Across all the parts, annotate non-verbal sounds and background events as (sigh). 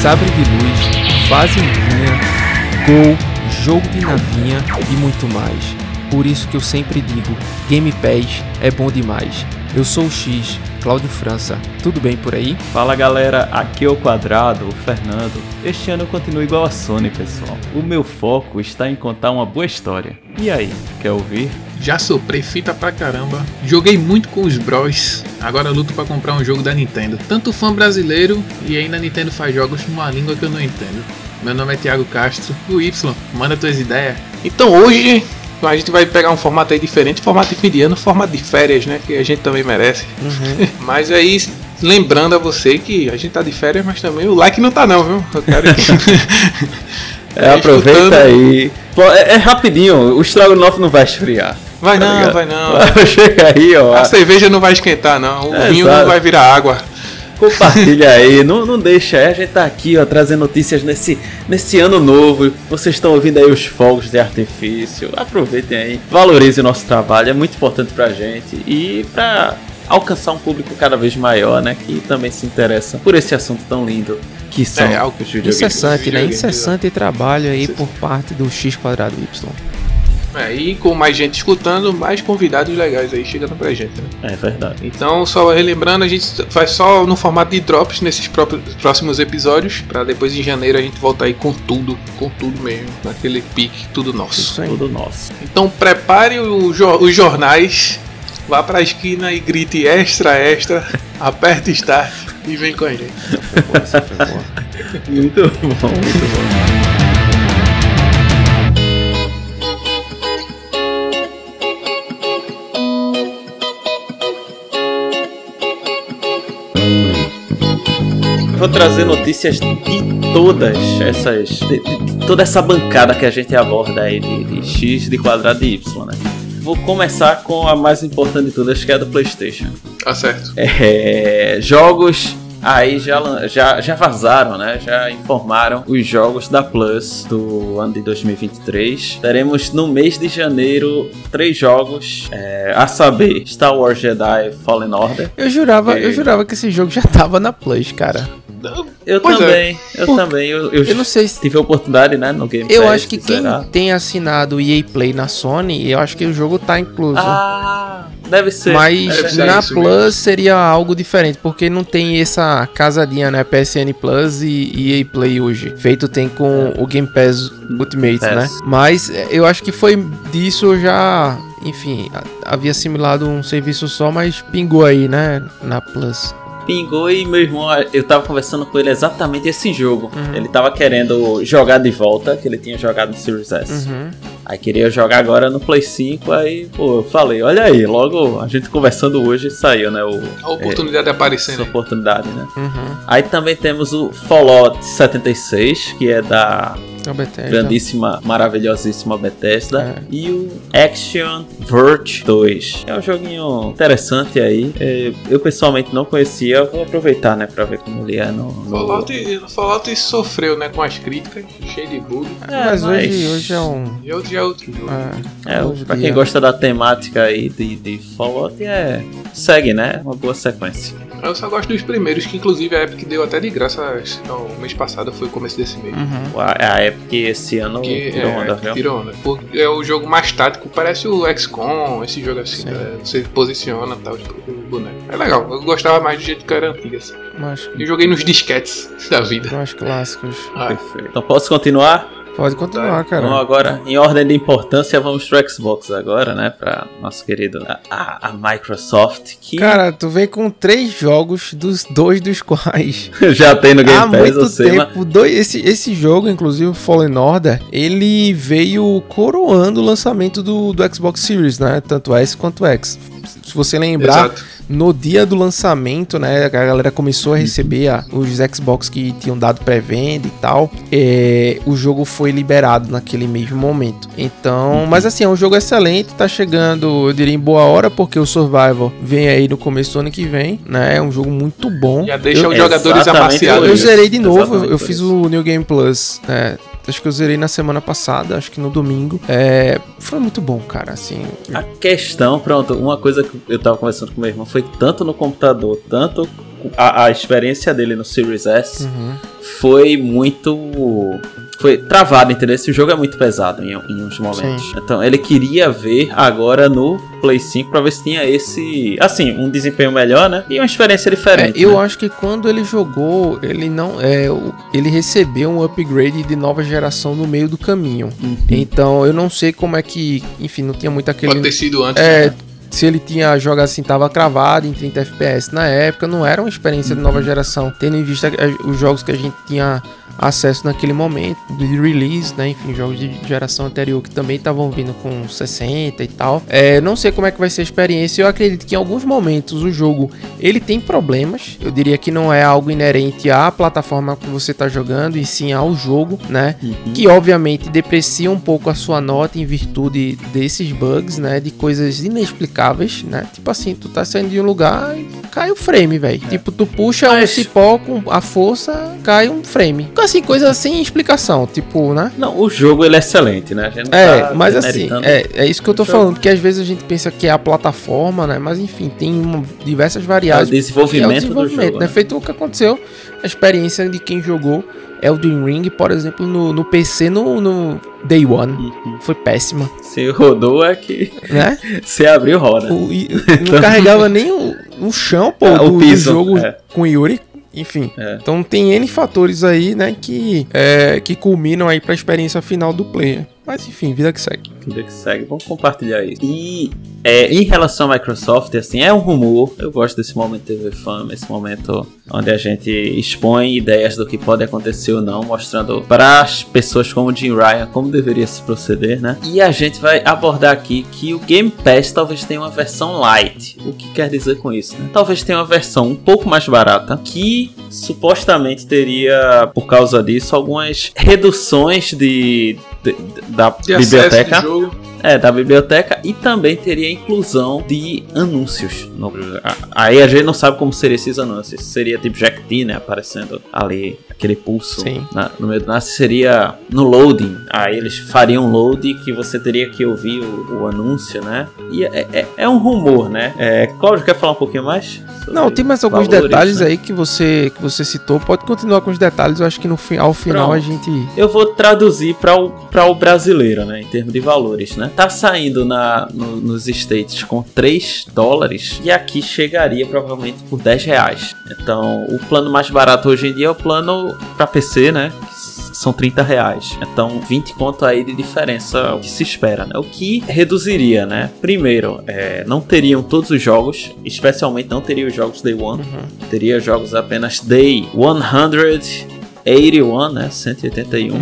sabre de luz, fazendinha, gol, jogo de navinha e muito mais. Por isso que eu sempre digo, Game Pass é bom demais. Eu sou o X, Cláudio França. Tudo bem por aí? Fala galera, aqui é o Quadrado, o Fernando. Este ano eu continuo igual a Sony, pessoal. O meu foco está em contar uma boa história. E aí, quer ouvir? Já soprei fita pra caramba. Joguei muito com os bros. Agora luto pra comprar um jogo da Nintendo. Tanto fã brasileiro e ainda a Nintendo faz jogos numa língua que eu não entendo. Meu nome é Thiago Castro. O Y, manda tuas ideias. Então hoje a gente vai pegar um formato aí diferente, formato de fim de ano, formato de férias, né? Que a gente também merece. Uhum. (laughs) mas aí, lembrando a você que a gente tá de férias, mas também o like não tá não, viu? Eu quero que... (laughs) é, aproveita escutando... aí. Pô, é, é, rapidinho, o Strogonoff não vai esfriar. Vai tá não, ligado? vai não. (laughs) Chega aí, ó. A cerveja não vai esquentar, não. O é, vinho não vai virar água. Compartilha aí, não, não deixa. A gente tá aqui, ó, trazendo notícias nesse, nesse ano novo. Vocês estão ouvindo aí os fogos de artifício. Aproveitem aí, valorize o nosso trabalho, é muito importante pra gente e pra alcançar um público cada vez maior, né? Que também se interessa por esse assunto tão lindo que são é, algo incessante, né? Incessante trabalho aí por parte do X quadrado Y. É, e com mais gente escutando, mais convidados legais aí chegando pra gente, né? É verdade. Então, só relembrando, a gente faz só no formato de drops nesses próximos episódios, para depois em janeiro a gente voltar aí com tudo, com tudo mesmo, naquele pique, tudo nosso. Isso aí. Tudo nosso. Então, prepare os jornais, vá pra esquina e grite extra, extra, (laughs) aperte start e vem com a gente. (laughs) muito bom, muito bom. Trazer notícias de todas essas. De, de toda essa bancada que a gente aborda aí de, de X de quadrado e Y, né? Vou começar com a mais importante de todas, que é a do PlayStation. Tá certo. É, jogos aí já, já, já vazaram, né? Já informaram os jogos da Plus do ano de 2023. Teremos no mês de janeiro três jogos, é, a saber, Star Wars Jedi Fallen Order. Eu jurava, eu jurava que esse jogo já tava na Plus, cara. Eu pois é. também, é. eu Por... também. Eu, eu, eu, não sei se tive a oportunidade, né, no Game Eu Pass, acho que quem zerar. tem assinado o EA Play na Sony, eu acho que o jogo tá incluso. Ah, deve ser. Mas deve ser na Plus mesmo. seria algo diferente, porque não tem essa casadinha, né, PSN Plus e EA Play hoje. Feito tem com o Game Pass Ultimate, né? Pass. né? Mas é, eu acho que foi disso já enfim, havia assimilado um serviço só, mas pingou aí, né, na Plus pingou e meu irmão, eu tava conversando com ele exatamente esse jogo. Uhum. Ele tava querendo jogar de volta, que ele tinha jogado no Series S. Uhum. Aí queria jogar agora no Play 5, aí, pô, eu falei, olha aí, logo a gente conversando hoje saiu, né? O, a oportunidade é, aparecendo. Essa oportunidade, né? Uhum. Aí também temos o Fallout 76, que é da grandíssima, maravilhosíssima Bethesda. É. E o Action Vert 2. É um joguinho interessante aí. É, eu pessoalmente não conhecia, vou aproveitar, né, pra ver como ele é no. no... Fallout, Fallout sofreu, né, com as críticas, cheio de bug. É, mas, mas... Hoje, hoje é um. E hoje é outro jogo. É, é pra quem gosta da temática aí de, de Fallout, é. Segue, né? Uma boa sequência. Eu só gosto dos primeiros, que inclusive a Epic deu até de graça no mês passado, foi o começo desse mês. Uhum. A Epic esse ano que, tirou é, onda, viu? Tirou onda. É o jogo mais tático, parece o XCOM, esse jogo assim, né? você posiciona e tal, tipo, o boneco. É legal, eu gostava mais do jeito que era antigo, assim. Mas... Eu joguei nos disquetes (laughs) da vida. Mais clássicos. Ah. Perfeito. Então posso continuar? Pode continuar, cara. Então agora, em ordem de importância, vamos pro Xbox agora, né? Pra nosso querido a, a Microsoft. Que... Cara, tu vem com três jogos, dos dois dos quais (laughs) já tem no Game Há Pass, muito sei, tempo. Mas... Dois, esse, esse jogo, inclusive Fallen Order, ele veio coroando o lançamento do, do Xbox Series, né? Tanto S quanto X. Se você lembrar. Exato no dia do lançamento, né, a galera começou a receber a, os Xbox que tinham dado pré-venda e tal. É, o jogo foi liberado naquele mesmo momento. Então, mas assim, é um jogo excelente, tá chegando, eu diria, em boa hora, porque o Survival vem aí no começo do ano que vem, né? É um jogo muito bom. Já deixa eu, os jogadores amaciados. Eu, eu zerei de novo, eu, eu fiz o New Game Plus. É, Acho que eu zerei na semana passada, acho que no domingo. É, foi muito bom, cara, assim. A questão, pronto, uma coisa que eu tava conversando com meu irmão foi tanto no computador, tanto a, a experiência dele no Series S. Uhum foi muito foi travado, entendeu? Esse jogo é muito pesado em, em uns momentos. Sim. Então ele queria ver agora no Play 5 pra ver se tinha esse. Assim, um desempenho melhor, né? E uma experiência diferente. É, eu né? acho que quando ele jogou, ele não. É, ele recebeu um upgrade de nova geração no meio do caminho. Uhum. Então eu não sei como é que. Enfim, não tinha muito aquele. Pode ter sido antes. É. Né? se ele tinha jogado assim, tava cravado em 30 FPS na época, não era uma experiência de nova geração, tendo em vista os jogos que a gente tinha acesso naquele momento de release, né? Enfim, jogos de geração anterior que também estavam vindo com 60 e tal. É, não sei como é que vai ser a experiência. Eu acredito que em alguns momentos o jogo ele tem problemas. Eu diria que não é algo inerente à plataforma que você está jogando, e sim ao jogo, né? Uhum. Que obviamente deprecia um pouco a sua nota em virtude desses bugs, né? De coisas inexplicáveis, né? Tipo assim, tu tá saindo de um lugar e cai o frame, velho. É. Tipo, tu puxa Mas... um cipó com a força, cai um frame assim, coisa sem explicação, tipo, né? Não, o jogo ele é excelente, né? é, tá mas assim, é, é isso que eu tô falando, que às vezes a gente pensa que é a plataforma, né? Mas enfim, tem diversas variáveis. É o desenvolvimento, é o desenvolvimento do jogo, né? né? Feito o que aconteceu, a experiência de quem jogou Elden Ring, por exemplo, no, no PC no, no Day One. Uhum. Foi péssima. Se rodou é que. Né? Você abriu roda. O, (laughs) não carregava nem o, o chão, pô, ah, do, o piso, do jogo é. com Yuri. Enfim. É. Então tem N fatores aí, né, que, é, que culminam aí pra experiência final do player. Mas enfim, vida que segue. Vida que segue, vamos compartilhar isso. E é, em relação à Microsoft, assim, é um rumor. Eu gosto desse momento TV Fama, esse momento onde a gente expõe ideias do que pode acontecer ou não, mostrando para as pessoas como Jim Ryan como deveria se proceder, né? E a gente vai abordar aqui que o Game Pass talvez tenha uma versão light. O que quer dizer com isso? Né? Talvez tenha uma versão um pouco mais barata que supostamente teria, por causa disso, algumas reduções de da biblioteca. É, da biblioteca e também teria inclusão de anúncios. No, aí a gente não sabe como seriam esses anúncios. Seria tipo Jack T, né? Aparecendo ali, aquele pulso na, no meio do nasce. Seria no loading. Aí eles fariam load que você teria que ouvir o, o anúncio, né? E é, é, é, um rumor, né? É, Cláudio, quer falar um pouquinho mais? Não, tem mais alguns valores, detalhes né? aí que você, que você citou. Pode continuar com os detalhes. Eu acho que no, ao final Pronto. a gente. Eu vou traduzir para o, o brasileiro, né? Em termos de valores, né? Tá saindo na, no, nos States com 3 dólares e aqui chegaria provavelmente por 10 reais. Então, o plano mais barato hoje em dia é o plano para PC, né? são 30 reais. Então, 20 conto aí de diferença o que se espera, né? O que reduziria, né? Primeiro, é, não teriam todos os jogos, especialmente não teria os jogos Day One. Uhum. Teria jogos apenas Day 100 81, né? 181, uhum.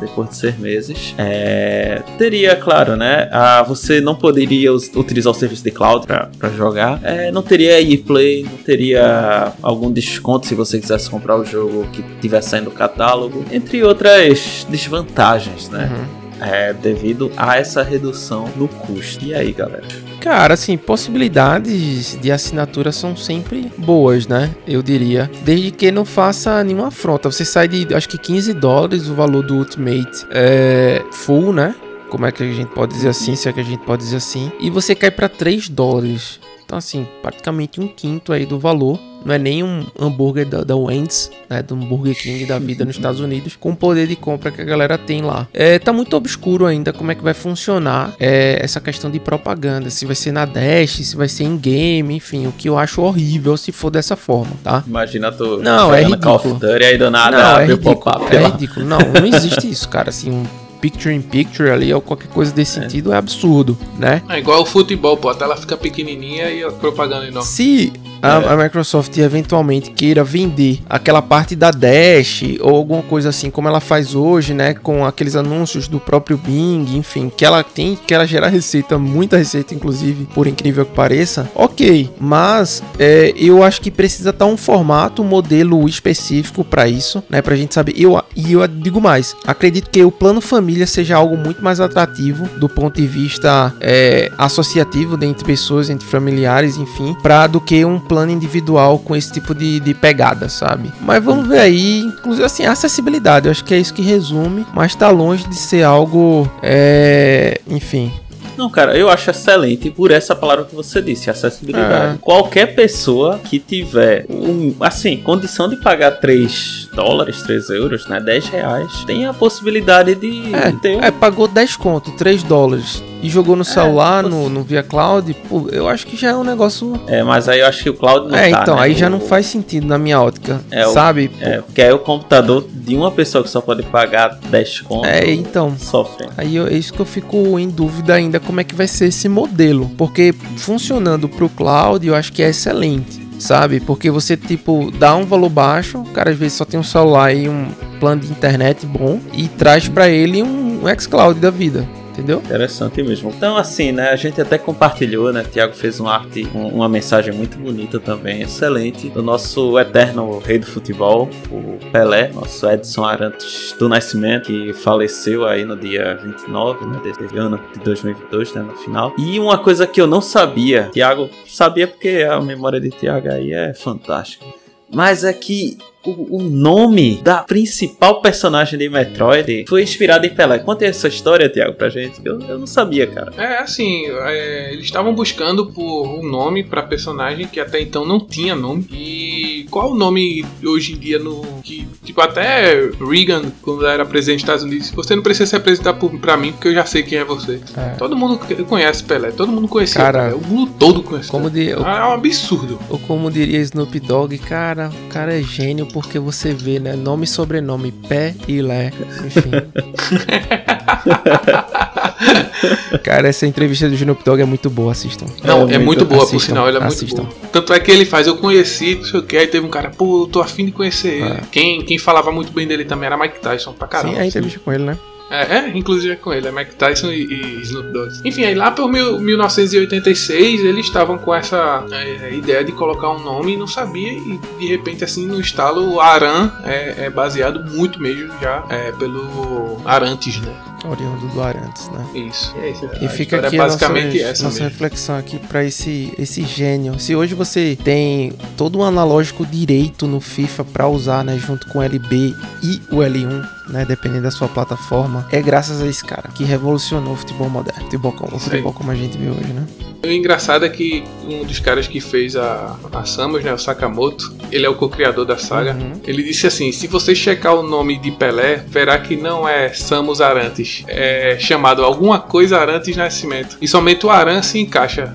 depois de seis meses. É, teria, claro, né? A, você não poderia utilizar o serviço de cloud para jogar. É, não teria e-play, não teria algum desconto se você quisesse comprar o jogo que tivesse saindo do catálogo, entre outras desvantagens, né? Uhum é, devido a essa redução no custo. E aí, galera? Cara, assim, possibilidades de assinatura são sempre boas, né? Eu diria. Desde que não faça nenhuma afronta. Você sai de, acho que 15 dólares o valor do Ultimate é, Full, né? Como é que a gente pode dizer assim? Se é que a gente pode dizer assim. E você cai para 3 dólares. Então, assim, praticamente um quinto aí do valor. Não é nem um hambúrguer da, da Wendy's, né? Do Burger King da vida nos Estados Unidos, com o poder de compra que a galera tem lá. É, tá muito obscuro ainda como é que vai funcionar é, essa questão de propaganda. Se vai ser na Dash, se vai ser em game, enfim. O que eu acho horrível se for dessa forma, tá? Imagina tu. Não, é ridículo. Call of Duty aí do nada não, é ridículo. É ridículo. Não, não existe isso, cara. Assim, um picture in picture ali ou qualquer coisa desse é. sentido é absurdo, né? É igual o futebol, pô, a tela fica pequenininha e a propaganda enorme. Se a, é. a, Microsoft eventualmente queira vender aquela parte da Dash ou alguma coisa assim, como ela faz hoje, né, com aqueles anúncios do próprio Bing, enfim, que ela tem, que ela gera receita, muita receita, inclusive, por incrível que pareça, ok, mas é, eu acho que precisa estar um formato, um modelo específico para isso, né, pra gente saber. Eu, e eu digo mais, acredito que o plano família seja algo muito mais atrativo do ponto de vista é, associativo entre pessoas, entre familiares, enfim, para do que um plano plano individual com esse tipo de, de pegada, sabe? Mas vamos ver aí, inclusive assim, acessibilidade, eu acho que é isso que resume, mas tá longe de ser algo, é, enfim, Não, cara, eu acho excelente por essa palavra que você disse, acessibilidade. É. Qualquer pessoa que tiver, um, assim, condição de pagar 3 dólares, 3 euros, né, 10 reais, tem a possibilidade de é, ter um... É, pagou 10 conto, 3 dólares e jogou no é, celular, é, no, no Via Cloud, pô, eu acho que já é um negócio. É, mas aí eu acho que o Cloud não É, tá, então, né? aí já não faz sentido na minha ótica, é, sabe? O, é, porque aí o computador de uma pessoa que só pode pagar 10 conto. É, então. Sofre. Aí eu, é isso que eu fico em dúvida ainda como é que vai ser esse modelo, porque funcionando pro Cloud eu acho que é excelente sabe? Porque você, tipo, dá um valor baixo, o cara às vezes só tem um celular e um plano de internet bom e traz para ele um, um xCloud da vida entendeu? Interessante mesmo. Então, assim, né, a gente até compartilhou, né? Tiago fez um arte, um, uma mensagem muito bonita também, excelente, do nosso eterno rei do futebol, o Pelé, nosso Edson Arantes do Nascimento, que faleceu aí no dia 29, né, desse ano de 2022, né, no final. E uma coisa que eu não sabia, Tiago sabia porque a memória de Tiago aí é fantástica. Mas é que o, o, nome da principal personagem de Metroid foi inspirado em Pelé. Conta essa história, Thiago, pra gente. Eu, eu não sabia, cara. É, assim, é, eles estavam buscando por um nome pra personagem que até então não tinha nome. E qual o nome hoje em dia no. Que, tipo, até Reagan, quando era presidente dos Estados Unidos, você não precisa se apresentar por, pra mim, porque eu já sei quem é você. É. Todo mundo conhece Pelé, todo mundo conhecia cara, Pelé. O mundo todo conhece como Pelé. De, ah, é um absurdo. Ou como diria Snoop Dogg, cara, o cara é gênio porque você vê, né? Nome e sobrenome, Pé e Lé, enfim. (laughs) Cara, essa entrevista do Snoop Dogg é muito boa, assistam. Não, é, é muito, boa, assistam, por sinal, ela é assistam. muito boa. Tanto é que ele faz, eu conheci, não sei o que, aí teve um cara, pô, eu tô afim de conhecer ele. É. Quem, quem falava muito bem dele também era Mike Tyson, pra caramba. Sim, a entrevista com ele, né? É, é, inclusive é com ele, é Mike Tyson e, e Snoop Dogg. Enfim, aí lá por mil, 1986 eles estavam com essa é, ideia de colocar um nome e não sabia, e de repente, assim, no estalo, o Aran é, é baseado muito mesmo já é, pelo Arantes, né? oriundo do Arantes, né? Isso. É isso e fica aqui é basicamente nossa, nossa reflexão aqui para esse esse gênio. Se hoje você tem todo um analógico direito no FIFA para usar, né, junto com o LB e o L1, né, dependendo da sua plataforma, é graças a esse cara que revolucionou o futebol moderno, futebol como, o futebol como a gente vê hoje, né? O engraçado é que um dos caras que fez a, a Samus, né, o Sakamoto, ele é o co-criador da saga. Uhum. Ele disse assim: se você checar o nome de Pelé, verá que não é Samus Arantes, é chamado alguma coisa Arantes Nascimento. E somente o Aran se encaixa.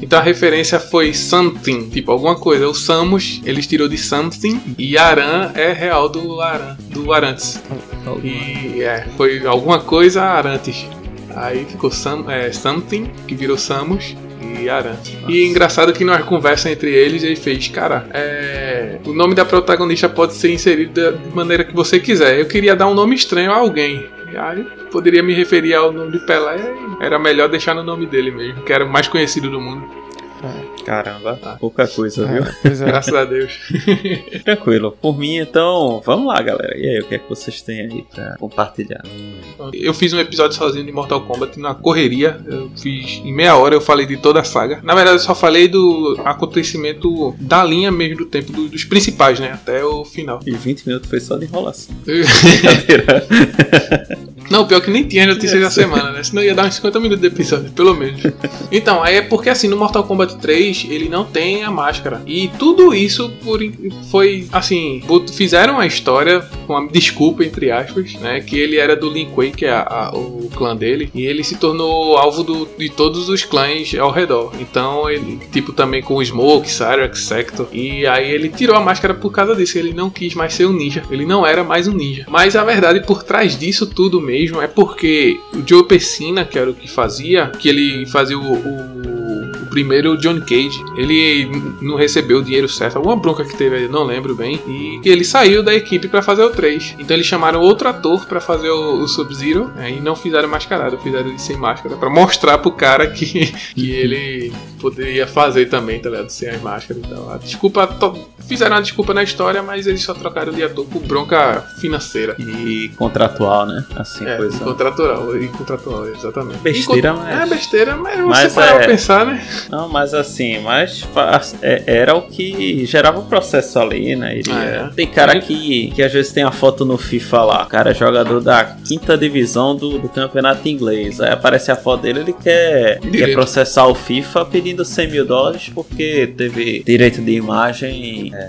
Então a referência foi something, tipo alguma coisa. O Samus eles tirou de something e Aran é real do Aran, do Arantes. E é, foi alguma coisa Arantes. Aí ficou é, Something, que virou Samus e Aran. E engraçado que na conversa entre eles ele fez, cara, é... o nome da protagonista pode ser inserido da maneira que você quiser. Eu queria dar um nome estranho a alguém. Aí poderia me referir ao nome de Pelé, era melhor deixar no nome dele mesmo, que era o mais conhecido do mundo. Caramba, tá. pouca coisa, é, viu? É. Graças a Deus. (laughs) Tranquilo. Por mim, então, vamos lá, galera. E aí, o que é que vocês têm aí pra compartilhar? Eu fiz um episódio sozinho de Mortal Kombat na correria. Eu fiz em meia hora, eu falei de toda a saga. Na verdade, eu só falei do acontecimento da linha mesmo do tempo, do, dos principais, né? Até o final. E 20 minutos foi só de enrolação. (laughs) (laughs) Não, pior que nem tinha notícias da semana, né? Senão ia dar uns 50 minutos de episódio, pelo menos. Então, aí é porque assim, no Mortal Kombat 3, ele não tem a máscara. E tudo isso por, foi, assim, fizeram a história com uma desculpa, entre aspas, né? Que ele era do Lin Kuei, que é a, a, o clã dele. E ele se tornou alvo do, de todos os clãs ao redor. Então, ele, tipo, também com o Smoke, Cyrax, Sector. E aí ele tirou a máscara por causa disso. Ele não quis mais ser um ninja. Ele não era mais um ninja. Mas a verdade, por trás disso tudo mesmo, mesmo é porque o Joe Pessina, que era o que fazia, que ele fazia o, o, o primeiro John Cage, ele não recebeu o dinheiro certo, alguma bronca que teve, não lembro bem, e ele saiu da equipe para fazer o 3. Então eles chamaram outro ator para fazer o, o Sub-Zero né, e não fizeram mascarado, fizeram ele sem máscara para mostrar pro cara que, que ele poderia fazer também, tá ligado? Sem as máscaras. Então, a desculpa. Fizeram a desculpa na história, mas eles só trocaram de ator por bronca financeira. E contratual, né? Assim, é, coisa. Contratual, e contratual, exatamente. Besteira, mas. É besteira, mas, mas você é... pensar, né? Não, mas assim, mas é, era o que gerava o processo ali, né? Iria... Ah, é. Tem cara que, que às vezes tem a foto no FIFA lá, cara, jogador da quinta divisão do, do campeonato inglês. Aí aparece a foto dele, ele quer, quer processar o FIFA pedindo 100 mil dólares porque teve direito de imagem, é,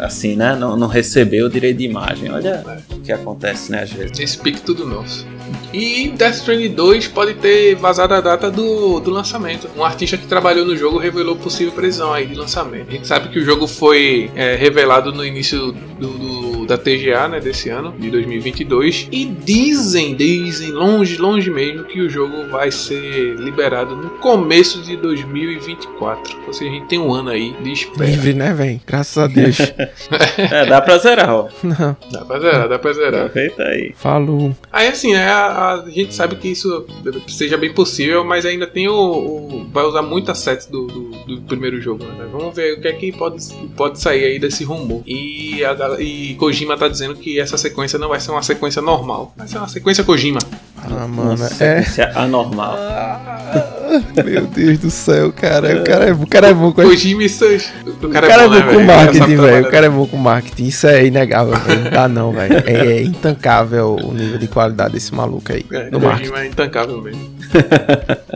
assim, né? Não, não recebeu o direito de imagem. Olha é. o que acontece, né, às vezes. Esse pique tudo nosso. E Death Stranding 2 pode ter vazado a data do, do lançamento. Um artista que trabalhou no jogo revelou possível previsão aí de lançamento. A gente sabe que o jogo foi é, revelado no início do, do da TGA, né, desse ano, de 2022, e dizem, dizem, longe, longe mesmo, que o jogo vai ser liberado no começo de 2024. Ou seja, a gente tem um ano aí de espera. Livre, né, velho? Graças a Deus. (laughs) é, dá pra zerar, ó. (laughs) Não. Dá pra zerar, dá pra zerar. Feita aí. Falou. Aí assim, né, a, a, gente sabe que isso seja bem possível, mas ainda tem o. o vai usar muito assets do, do, do, primeiro jogo, né? Vamos ver o que é que pode, pode sair aí desse rumor. E, a, e Kojima tá dizendo que essa sequência não vai ser uma sequência normal. Vai ser uma sequência Kojima. Ah, mano, é. anormal. Meu Deus do céu, cara. O cara é, o cara é bom com Kojima e seus. O cara, o cara é bom, é bom né, com marketing, velho. O cara é bom com marketing. Isso é inegável, velho. Não dá não, velho. É, é, intancável o nível de qualidade desse maluco aí. É, no marketing. é intancável mesmo.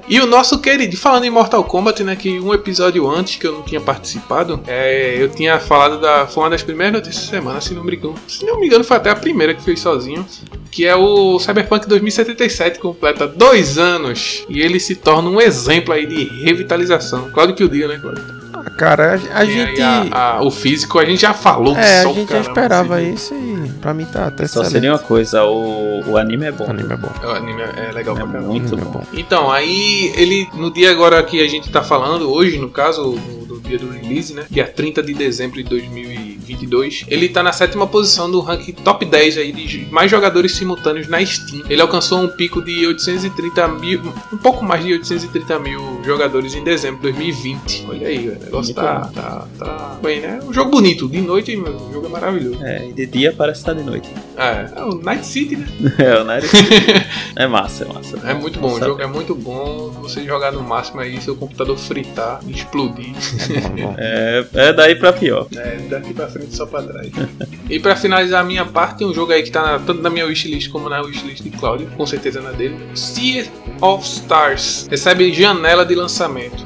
e o nosso querido, falando em Mortal Kombat, né? Que um episódio antes que eu não tinha participado, é, eu tinha falado da. Foi uma das primeiras notícias da semana, se não me engano. Se não me engano, foi até a primeira que fez sozinho. Que é o Cyberpunk 2077, completa dois anos. E ele se torna um exemplo aí de revitalização. Claudio que o diga, né, Claudio? Cara, a, a gente. A, a, o físico a gente já falou que É, a gente já esperava assim. isso e pra mim tá até Só seria uma coisa, o, o anime é bom. O anime é bom. O anime é legal é pra caramba. Muito bom. bom. Então, aí ele, no dia agora que a gente tá falando, hoje no caso, do dia do release, né? Dia 30 de dezembro de 2022. Ele tá na sétima posição do ranking top 10 aí de mais jogadores simultâneos na Steam. Ele alcançou um pico de 830 mil, um pouco mais de 830 mil jogadores em dezembro de 2020. Olha aí, o negócio tá, tá, tá, bem, né? Um jogo bonito. De noite, o jogo é maravilhoso. É, e de dia parece estar tá de noite. É, é o Night City, né? (laughs) é, o Night City. (laughs) é massa, é massa. É muito bom, o jogo é muito bom. Você jogar no máximo aí, seu computador fritar, explodir. (laughs) É, é daí pra pior. É, daqui pra frente só pra trás. e pra finalizar a minha parte, tem um jogo aí que tá na, tanto na minha wishlist como na wishlist de Claudio, com certeza na dele. Sea of Stars. Recebe janela de lançamento.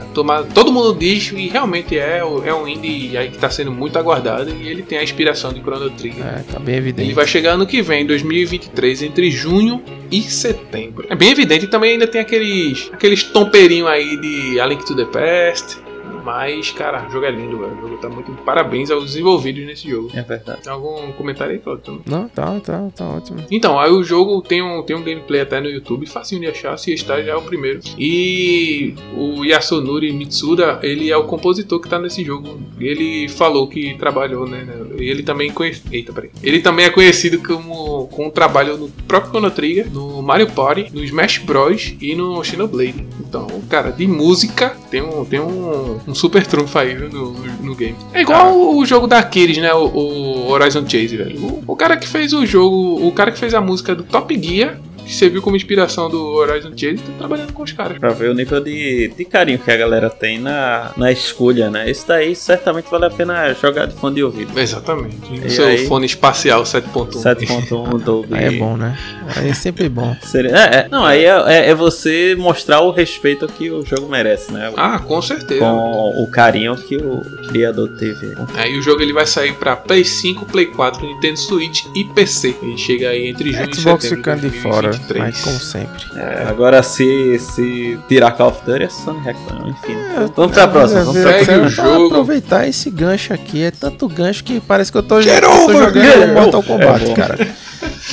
todo mundo diz e realmente é, é um indie aí que tá sendo muito aguardado e ele tem a inspiração de Chrono Trigger. É, tá bem evidente. Ele vai chegar ano que vem, 2023, entre junho e setembro. É bem evidente e também ainda tem aqueles, aqueles tomperinhos aí de A Link to the Past mas, cara, o jogo é lindo, velho. O jogo tá muito. Parabéns aos desenvolvidos nesse jogo. É verdade. Tem algum comentário aí, Claudio? Não, tá, tá, tá ótimo. Então, aí o jogo tem um, tem um gameplay até no YouTube, facinho de achar, se está já é o primeiro. E o Yasunori Mitsuda, ele é o compositor que tá nesse jogo. Ele falou que trabalhou, né? né ele também conhece. Eita, peraí. Ele também é conhecido como com um trabalho no próprio Chrono Trigger, no Mario Party, no Smash Bros. e no Xenoblade. Então, cara, de música tem um, tem um, um super trunfo aí no, no, game. É igual ah. o jogo da Aquiles, né? O, o Horizon Chase, velho. O, o, cara que fez o jogo, o cara que fez a música do Top Gear que serviu como inspiração do Horizon Chase, tá trabalhando com os caras. Pra ver o nível de, de carinho que a galera tem na, na escolha, né? Esse daí certamente vale a pena jogar de fone de ouvido. Exatamente. O seu aí, fone espacial 7.1. 7.1 (laughs) Dolby. Aí é bom, né? Aí é sempre bom. (laughs) Seria, é, é, não, aí é, é, é, você mostrar o respeito que o jogo merece, né? Ah, com certeza. Com o carinho que o criador teve. Aí o jogo ele vai sair pra Play 5, Play 4, Nintendo Switch e PC. Ele chega aí entre junho Xbox e setembro. ficando de fora. Mas como sempre. É, agora se, se tirar Call of Duty é Sony reclama, enfim. É, vamos pra próxima. Vamos pra o jogo. aproveitar esse gancho aqui. É tanto gancho que parece que eu tô, eu tô jogando Mortal Kombat, é cara.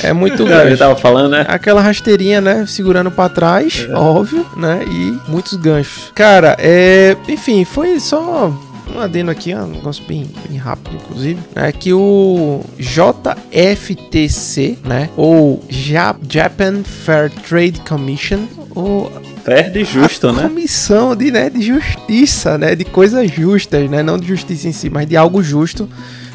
É muito (laughs) gancho. Eu tava falando, né? Aquela rasteirinha, né? Segurando pra trás, é. óbvio, né? E muitos ganchos. Cara, é. Enfim, foi só um adendo aqui, um negócio bem, bem rápido, inclusive, é que o JFTC, né, ou Japan Fair Trade Commission, ou Fair de justo, a né? Comissão de, né, de justiça, né, de coisas justas, né, não de justiça em si, mas de algo justo,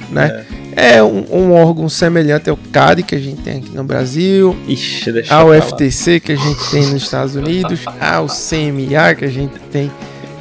né? É, é um, um, órgão semelhante ao CAD que a gente tem aqui no Brasil, Ixi, ao FTC que a gente tem nos Estados Unidos, ao CMA que a gente tem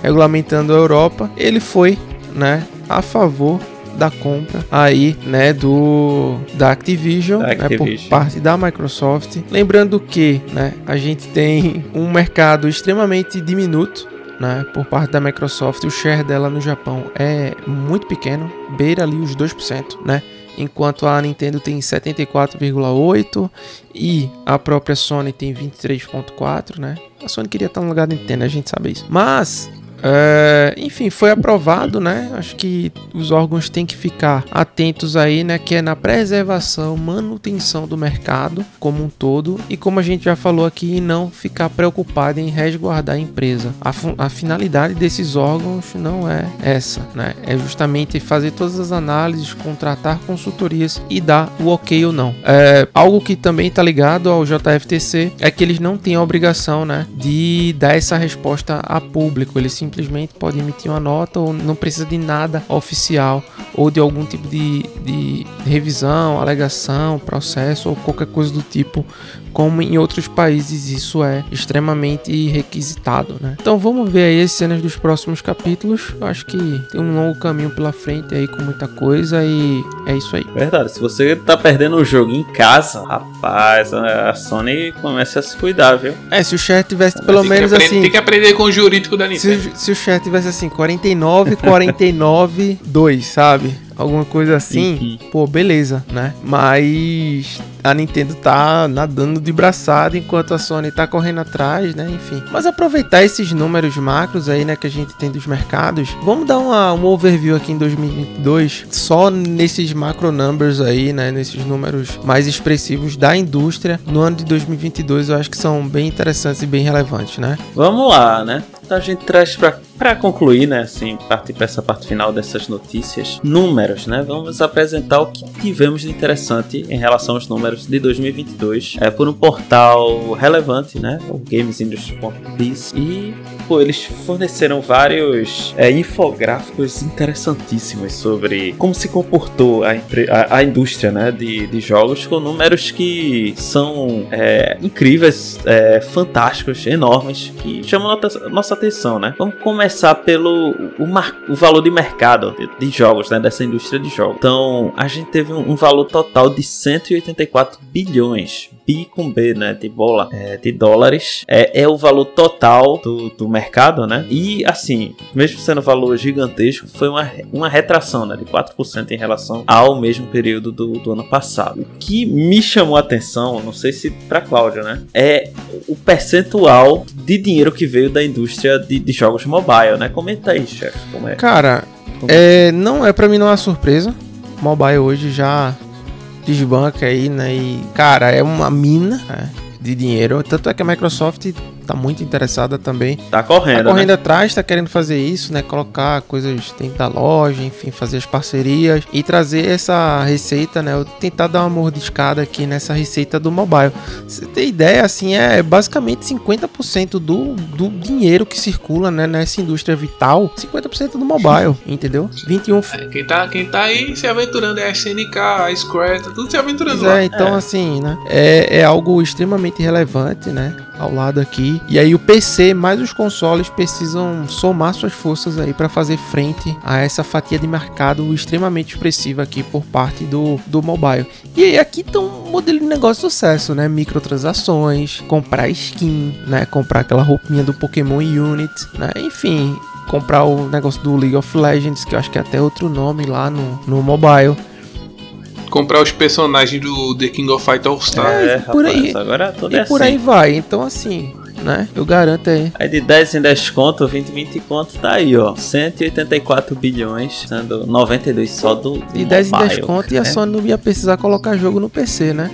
regulamentando a Europa, ele foi, né, a favor da compra aí, né, do da Activision, da Activision. Né, por parte da Microsoft. Lembrando que, né, a gente tem (laughs) um mercado extremamente diminuto né, por parte da Microsoft, o share dela no Japão é muito pequeno, beira ali os 2%, né? Enquanto a Nintendo tem 74,8 e a própria Sony tem 23,4, né? A Sony queria estar no lugar da Nintendo, a gente sabe isso. Mas é, enfim, foi aprovado, né? Acho que os órgãos têm que ficar atentos aí, né? Que é na preservação, manutenção do mercado como um todo e como a gente já falou aqui, não ficar preocupado em resguardar a empresa. A, a finalidade desses órgãos não é essa, né? É justamente fazer todas as análises, contratar consultorias e dar o ok ou não. É, algo que também está ligado ao JFTC é que eles não têm a obrigação, né? De dar essa resposta a público. Eles simplesmente pode emitir uma nota ou não precisa de nada oficial ou de algum tipo de, de revisão, alegação, processo ou qualquer coisa do tipo como em outros países isso é extremamente requisitado, né? Então vamos ver aí as cenas dos próximos capítulos. Eu acho que tem um longo caminho pela frente aí com muita coisa e é isso aí. Verdade, se você tá perdendo o jogo em casa, rapaz, a Sony começa a se cuidar, viu? É, se o chat tivesse pelo menos aprender, assim. Tem que aprender com o jurídico da Nintendo. Se, se o chat tivesse assim, 49, 49, 2, sabe? Alguma coisa assim, uhum. pô, beleza, né? Mas a Nintendo tá nadando de braçada enquanto a Sony tá correndo atrás, né? Enfim. Mas aproveitar esses números macros aí, né, que a gente tem dos mercados, vamos dar uma, um overview aqui em 2022, só nesses macro numbers aí, né, nesses números mais expressivos da indústria no ano de 2022, eu acho que são bem interessantes e bem relevantes, né? Vamos lá, né? Então a gente traz para para concluir, né, assim, partir para essa parte final dessas notícias, números, né? Vamos apresentar o que tivemos de interessante em relação aos números de 2022, é por um portal relevante, né, o gamesindustry.biz e pô, eles forneceram vários é, infográficos interessantíssimos sobre como se comportou a, a, a indústria, né, de, de, jogos com números que são é, incríveis, é, fantásticos, enormes, que chamam nossa atenção, né? Vamos começar começar pelo o, mar, o valor de mercado de, de, jogos, né, dessa indústria de jogos. Então, a gente teve um, um valor total de 184 bilhões, bi com B, né, de bola, é, de dólares. É, é o valor total do, do mercado, né? E assim, mesmo sendo um valor gigantesco, foi uma, uma retração, né, de 4% em relação ao mesmo período do, do ano passado. O que me chamou a atenção, não sei se para Cláudia, né, é o percentual de dinheiro que veio da indústria de, de jogos mobile né? Comenta aí, chefe. Como é? Cara, Como é, não é para mim não é uma surpresa. Mobile hoje já desbanca aí, né? E, cara, é uma mina né, de dinheiro. Tanto é que a Microsoft tá muito interessada também. Tá correndo. Tá correndo né? atrás, tá querendo fazer isso, né? Colocar coisas dentro da loja, enfim, fazer as parcerias e trazer essa receita, né? Eu tentar dar uma mordiscada aqui nessa receita do mobile. Você tem ideia, assim, é basicamente 50% do, do dinheiro que circula, né? Nessa indústria vital, 50% do mobile, (laughs) entendeu? 21. É, quem, tá, quem tá aí se aventurando é a SNK, a Square, tá tudo se aventurando pois. É, então é. assim, né? É, é algo extremamente relevante, né? Ao lado aqui e aí o PC mais os consoles precisam somar suas forças aí para fazer frente a essa fatia de mercado extremamente expressiva aqui por parte do, do mobile. E aí aqui tá um modelo de negócio de sucesso, né? Microtransações, comprar skin, né? Comprar aquela roupinha do Pokémon Unit, né? Enfim, comprar o negócio do League of Legends, que eu acho que é até outro nome lá no, no mobile comprar os personagens do The King of Fighters All Star. É, é por rapaz, aí. Agora e é por assim. aí vai. Então assim, né? Eu garanto aí. Aí de 10 em 10 conto, 20 em 20 conto, tá aí, ó. 184 bilhões, sendo 92 só do, do De 10 mobile, em 10 conto né? e a Sony não ia precisar colocar jogo no PC, né?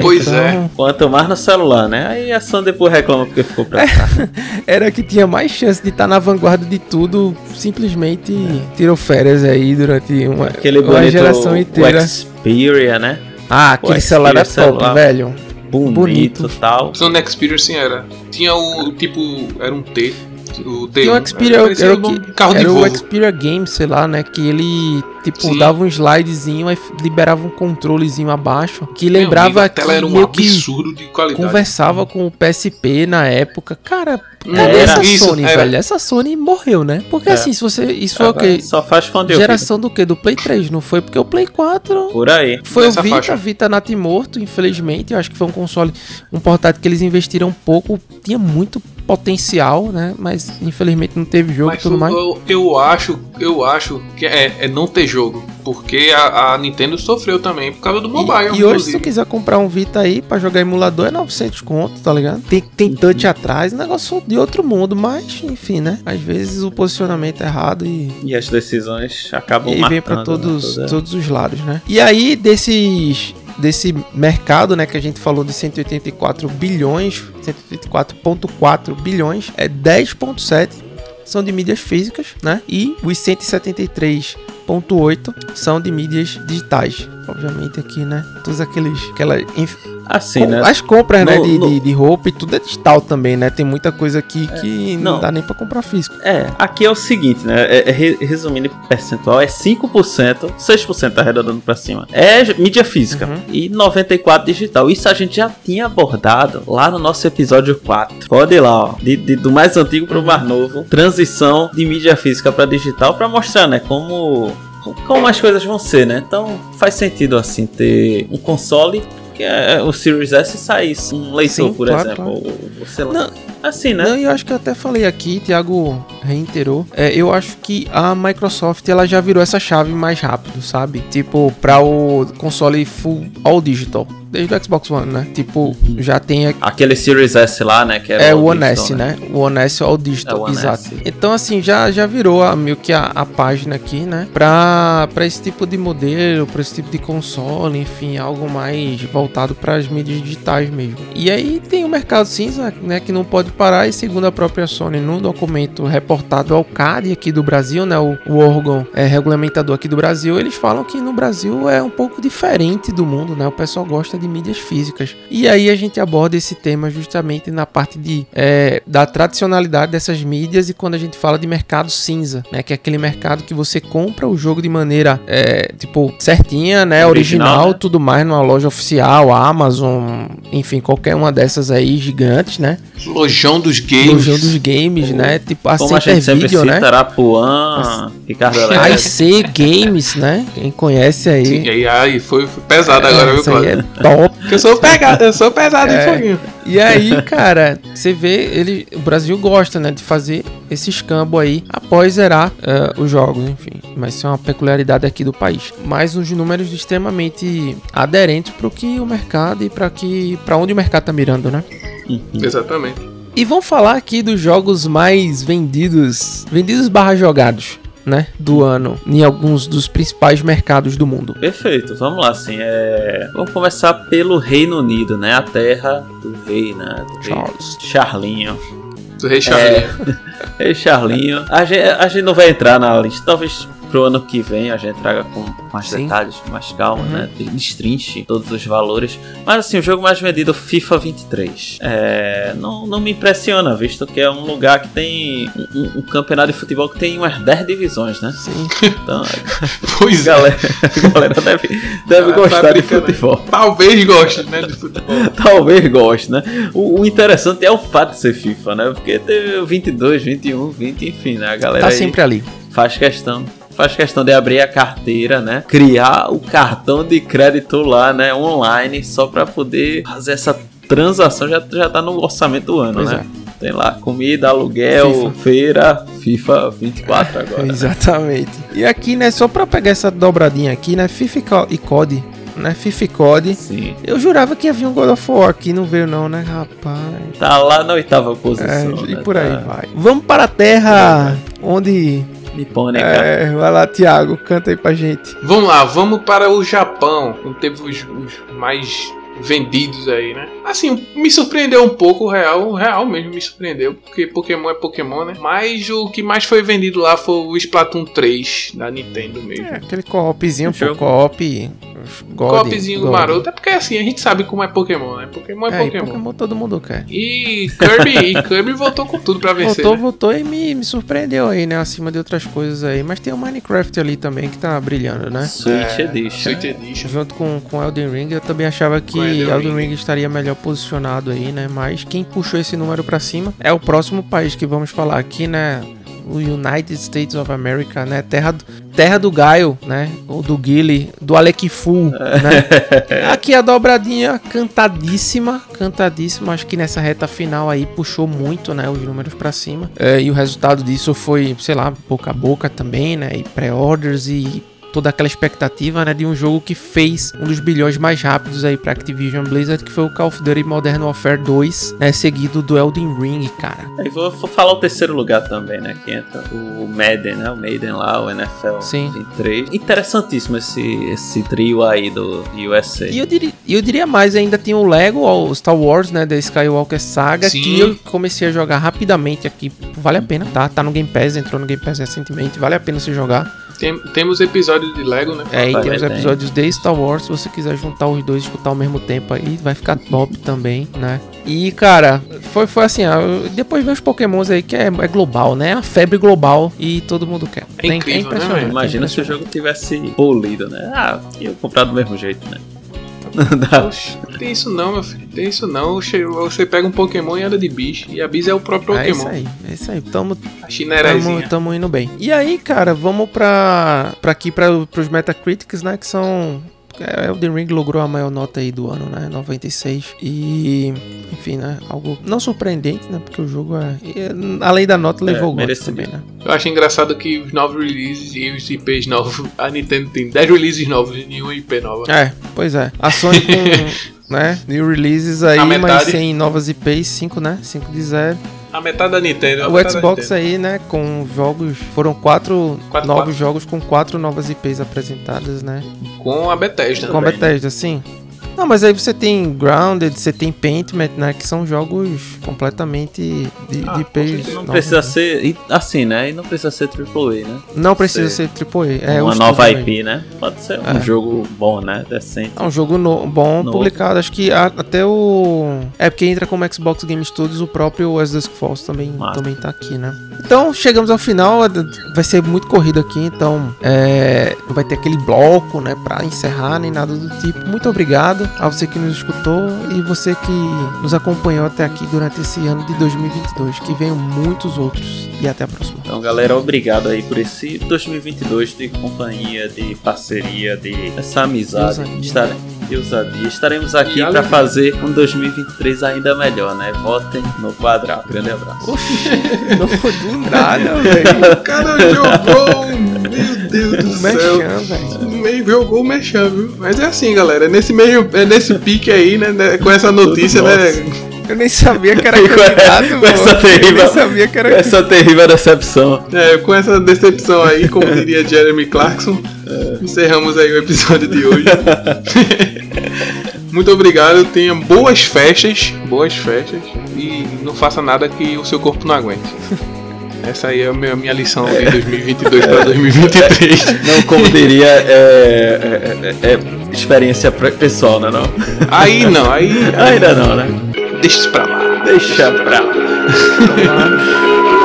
Pois então... é. Quanto mais no celular, né? Aí a Sony depois reclama porque ficou pra cá. (laughs) Era que tinha mais chance de estar tá na vanguarda de tudo, simplesmente é. tirou férias aí durante uma, Aquele uma geração inteira. O Xperia, né? Ah, aquele celular é top, celular. velho bonito, bonito. tal. Sony Experience era. Tinha o tipo, era um T. O D1. o Xperia, era, era, o, carro era o Xperia Game, sei lá, né? Que ele, tipo, Sim. dava um slidezinho, e liberava um controlezinho abaixo, que lembrava amigo, a tela era um absurdo de qualidade. Conversava com o PSP na época. Cara, Cadê essa isso, Sony, era. velho? Essa Sony morreu, né? Porque é. assim, se você. Isso foi o quê? Só faz fã de Geração do quê? Do Play 3, não foi? Porque o Play 4. Por aí. Foi Nessa o Vita, faixa. Vita Nat morto, infelizmente. Eu acho que foi um console, um portátil que eles investiram pouco. Tinha muito potencial, né? Mas infelizmente não teve jogo e tudo mais. Eu, eu, acho, eu acho que é, é não ter jogo. Porque a, a, Nintendo sofreu também por causa do mobile. E, e hoje, se tu quiser comprar um Vita aí pra jogar emulador, é 900 conto, tá ligado? Tem, tem touch atrás, negócio de outro mundo, mas enfim, né? Às vezes o posicionamento é errado e. E as decisões acabam E vem pra né, todos, né? todos os lados, né? E aí, desses desse mercado, né, que a gente falou de 184 bilhões, 184.4 bilhões, é 10.7 são de mídias físicas, né? E os 173.8 são de mídias digitais. Obviamente aqui, né? Todos aqueles aquela Assim, né? As compras, né, no, né, de, no... de, de, roupa e tudo é digital também, né? Tem muita coisa aqui é, que não. não. dá nem pra comprar físico. É, aqui é o seguinte, né? É, é, resumindo percentual, é 5%, 6% arredondando pra cima. É mídia física uhum. e 94% digital. Isso a gente já tinha abordado lá no nosso episódio 4. Pode ir lá, ó. De, de do mais antigo pro mais novo. Transição de mídia física para digital para mostrar, né? Como como as coisas vão ser, né? Então faz sentido assim ter um console que é o Series S saísse um leitor, Sim, por claro, exemplo. Claro. Ou, sei lá. Não, assim, né? Não, eu acho que eu até falei aqui, Thiago reiterou. É, eu acho que a Microsoft ela já virou essa chave mais rápido, sabe? Tipo, para o console full all digital desde o Xbox One, né? Tipo, já tem aquele Series S lá, né, que é, o One S, né? né? O One S All Digital, é exato. S. Então assim, já já virou a, meio que a, a página aqui, né, para para esse tipo de modelo, para esse tipo de console, enfim, algo mais voltado para as mídias digitais mesmo. E aí tem o mercado cinza, né, que não pode parar e segundo a própria Sony no documento reportado ao CAD aqui do Brasil, né, o, o órgão é, regulamentador aqui do Brasil, eles falam que no Brasil é um pouco diferente do mundo, né? O pessoal gosta de mídias físicas. E aí a gente aborda esse tema justamente na parte de, é, da tradicionalidade dessas mídias e quando a gente fala de mercado cinza, né? Que é aquele mercado que você compra o jogo de maneira, é, tipo, certinha, né? Original, original né? tudo mais numa loja oficial, Amazon, enfim, qualquer uma dessas aí gigantes, né? Lojão dos games. Lojão dos games, né? Tipo, a Como a gente sempre Video, né? Arapuã, Ricardo IC Games, né? Quem conhece aí. Sim, aí, aí foi, foi pesado é, agora, viu, Claudio? É top. Eu sou pegado, eu sou pesado é. em foguinho. E aí, cara, você vê, ele, o Brasil gosta, né, de fazer esse escambo aí após zerar uh, os jogos, enfim. Mas isso é uma peculiaridade aqui do país. Mas os números extremamente aderentes para o que o mercado e para que para onde o mercado tá mirando, né? Exatamente. E vamos falar aqui dos jogos mais vendidos, vendidos barra jogados né, do ano em alguns dos principais mercados do mundo. Perfeito, vamos lá, assim, é... vamos começar pelo Reino Unido, né, a terra do rei, né, do Charles. Rei Charlinho. Do rei Charlinho. É... (laughs) rei Charlinho. A gente, a gente não vai entrar na lista, talvez pro ano que vem a gente traga com mais Sim. detalhes, com mais calma, uhum. né? Destrinche todos os valores. Mas assim, o jogo mais vendido, FIFA 23. É, não, não me impressiona, visto que é um lugar que tem um, um campeonato de futebol que tem umas 10 divisões, né? Sim. Então, (laughs) pois é. galera, é. (laughs) a galera deve, deve ah, gostar tá de futebol. Talvez goste, né? De futebol. (laughs) Talvez goste, né? O, o, interessante é o fato de ser FIFA, né? Porque tem 22, 21, 20, enfim, né? A galera. Tá sempre ali. Faz questão faz questão de abrir a carteira, né? Criar o cartão de crédito lá, né? Online, só para poder fazer essa transação. Já, já tá no orçamento do ano, pois né? É. Tem lá comida, aluguel, FIFA. feira, FIFA 24 (laughs) agora. Né? Exatamente. Né? E aqui, né, só pra pegar essa dobradinha aqui, né, FIFA e COD, né, FIFA e COD. Sim. Eu jurava que havia um God of War aqui, não veio não, né, rapaz? Tá lá na oitava posição. É, né? E por aí tá... vai. Vamos para a terra é. onde Nipônica. Né, é, vai lá, Thiago, canta aí pra gente. Vamos lá, vamos para o Japão, onde teve os, os mais vendidos aí, né? Assim, me surpreendeu um pouco o real, o real mesmo me surpreendeu, porque Pokémon é Pokémon, né? Mas o que mais foi vendido lá foi o Splatoon 3 da Nintendo mesmo. É, aquele co-opzinho, co-op Copzinho maroto. É porque assim, a gente sabe como é Pokémon, né? Pokémon é, é Pokémon. Pokémon todo mundo quer. E Kirby, e Kirby voltou com tudo pra vencer. Voltou, né? voltou e me, me surpreendeu aí, né? Acima de outras coisas aí. Mas tem o Minecraft ali também que tá brilhando, né? Switch é, Edition. Switch Edition. Junto com, com Elden Ring, eu também achava que Elden, Elden estaria melhor posicionado aí, né? Mas quem puxou esse número para cima é o próximo país que vamos falar aqui, né? o United States of America, né? Terra, terra do Gaio, né? Ou do Guile, do Alec Fu, (laughs) né? Aqui a dobradinha cantadíssima, cantadíssima. Acho que nessa reta final aí puxou muito, né? Os números para cima. É, e o resultado disso foi, sei lá, boca a boca também, né? E pré-orders e toda aquela expectativa, né, de um jogo que fez um dos bilhões mais rápidos aí para Activision Blizzard, que foi o Call of Duty Modern Warfare 2, né, seguido do Elden Ring, cara. Aí vou, vou, falar o terceiro lugar também, né, que entra o Madden, né, o Maiden lá, o NFL Sim. 23. Interessantíssimo esse, esse trio aí do USA. E eu diria, eu diria mais, ainda tem o Lego, o Star Wars, né, da Skywalker Saga, Sim. que eu comecei a jogar rapidamente aqui, vale a pena, tá? Tá no Game Pass, entrou no Game Pass recentemente, vale a pena você jogar. Tem, temos episódios de Lego, né? É, e temos episódios de Star Wars. Se você quiser juntar os dois e escutar ao mesmo tempo aí, vai ficar top também, né? E, cara, foi, foi assim, ó, depois vem os pokémons aí que é, é, global, né? A febre global e todo mundo quer. É, é incrível, é impressionante. Né, Imagina é se o jogo tivesse polido, né? Ah, ia comprar do mesmo jeito, né? (laughs) Oxe, tem isso não, meu filho. Tem isso não. Você pega um Pokémon e anda de bicho. E a Bis é o próprio Pokémon. É isso aí, é isso aí. Tamo, a Tamo, tamo indo bem. E aí, cara, vamos pra, pra aqui, pra, pros Metacritics, né? Que são é, Elden Ring logrou a maior nota aí do ano, né? 96. E, enfim, né? Algo não surpreendente, né? Porque o jogo é. além da nota, levou é, o gosto também, né? Eu acho engraçado que os novos releases e os IPs novos. (laughs) A Nintendo tem 10 releases novos e nenhum IP nova. É, pois é. A Sony com. (laughs) né? New releases aí, mas sem novas IPs, 5, né? 5 de 0. A metade da Nintendo. O Xbox aí, né, com jogos. Foram quatro, quatro novos quatro. jogos com quatro novas IPs apresentadas, né? Com a Bethesda. Com também. a Bethesda, sim. Não, mas aí você tem Grounded, você tem Paintment, né? Que são jogos completamente de, ah, de IPs. Não precisa né? ser. Assim, né? E não precisa ser AAA, né? Não precisa ser, ser AAA. É uma nova IP, né? Pode ser é. um jogo bom, né? Decente. É um jogo no, bom, Novo. publicado. Acho que a, até o. É porque entra como Xbox Game Studios, o próprio As Dusk Falls também, também tá aqui, né? Então, chegamos ao final. Vai ser muito corrido aqui, então. É, não vai ter aquele bloco, né? Pra encerrar, nem nada do tipo. Muito obrigado a você que nos escutou e você que nos acompanhou até aqui durante esse ano de 2022. Que venham muitos outros e até a próxima. Então, galera, obrigado aí por esse 2022 de companhia, de parceria, de essa amizade. Estar, de ousadia. Estaremos aqui para fazer um 2023 ainda melhor, né? Votem no quadrado. Grande abraço. Oxi, (laughs) não do nada, velho. O cara jogou, meu Deus do céu. Meio jogou o Mechan, viu? Mas é assim, galera. É nesse meio, é nesse pique aí, né? né com essa notícia, né? Eu nem sabia que era candidato, (laughs) com essa terrível, Eu nem sabia que era essa terrível decepção. É, com essa decepção aí, como diria Jeremy Clarkson, é. encerramos aí o episódio de hoje. (laughs) Muito obrigado, tenha boas festas, boas festas e não faça nada que o seu corpo não aguente. Essa aí é a minha, minha lição de 2022 para 2023. Não, como diria, é, é, é, é experiência pessoal, né? Não? Aí não, aí. Ainda não, né? Deixa pra lá. Deixa pra lá. (laughs)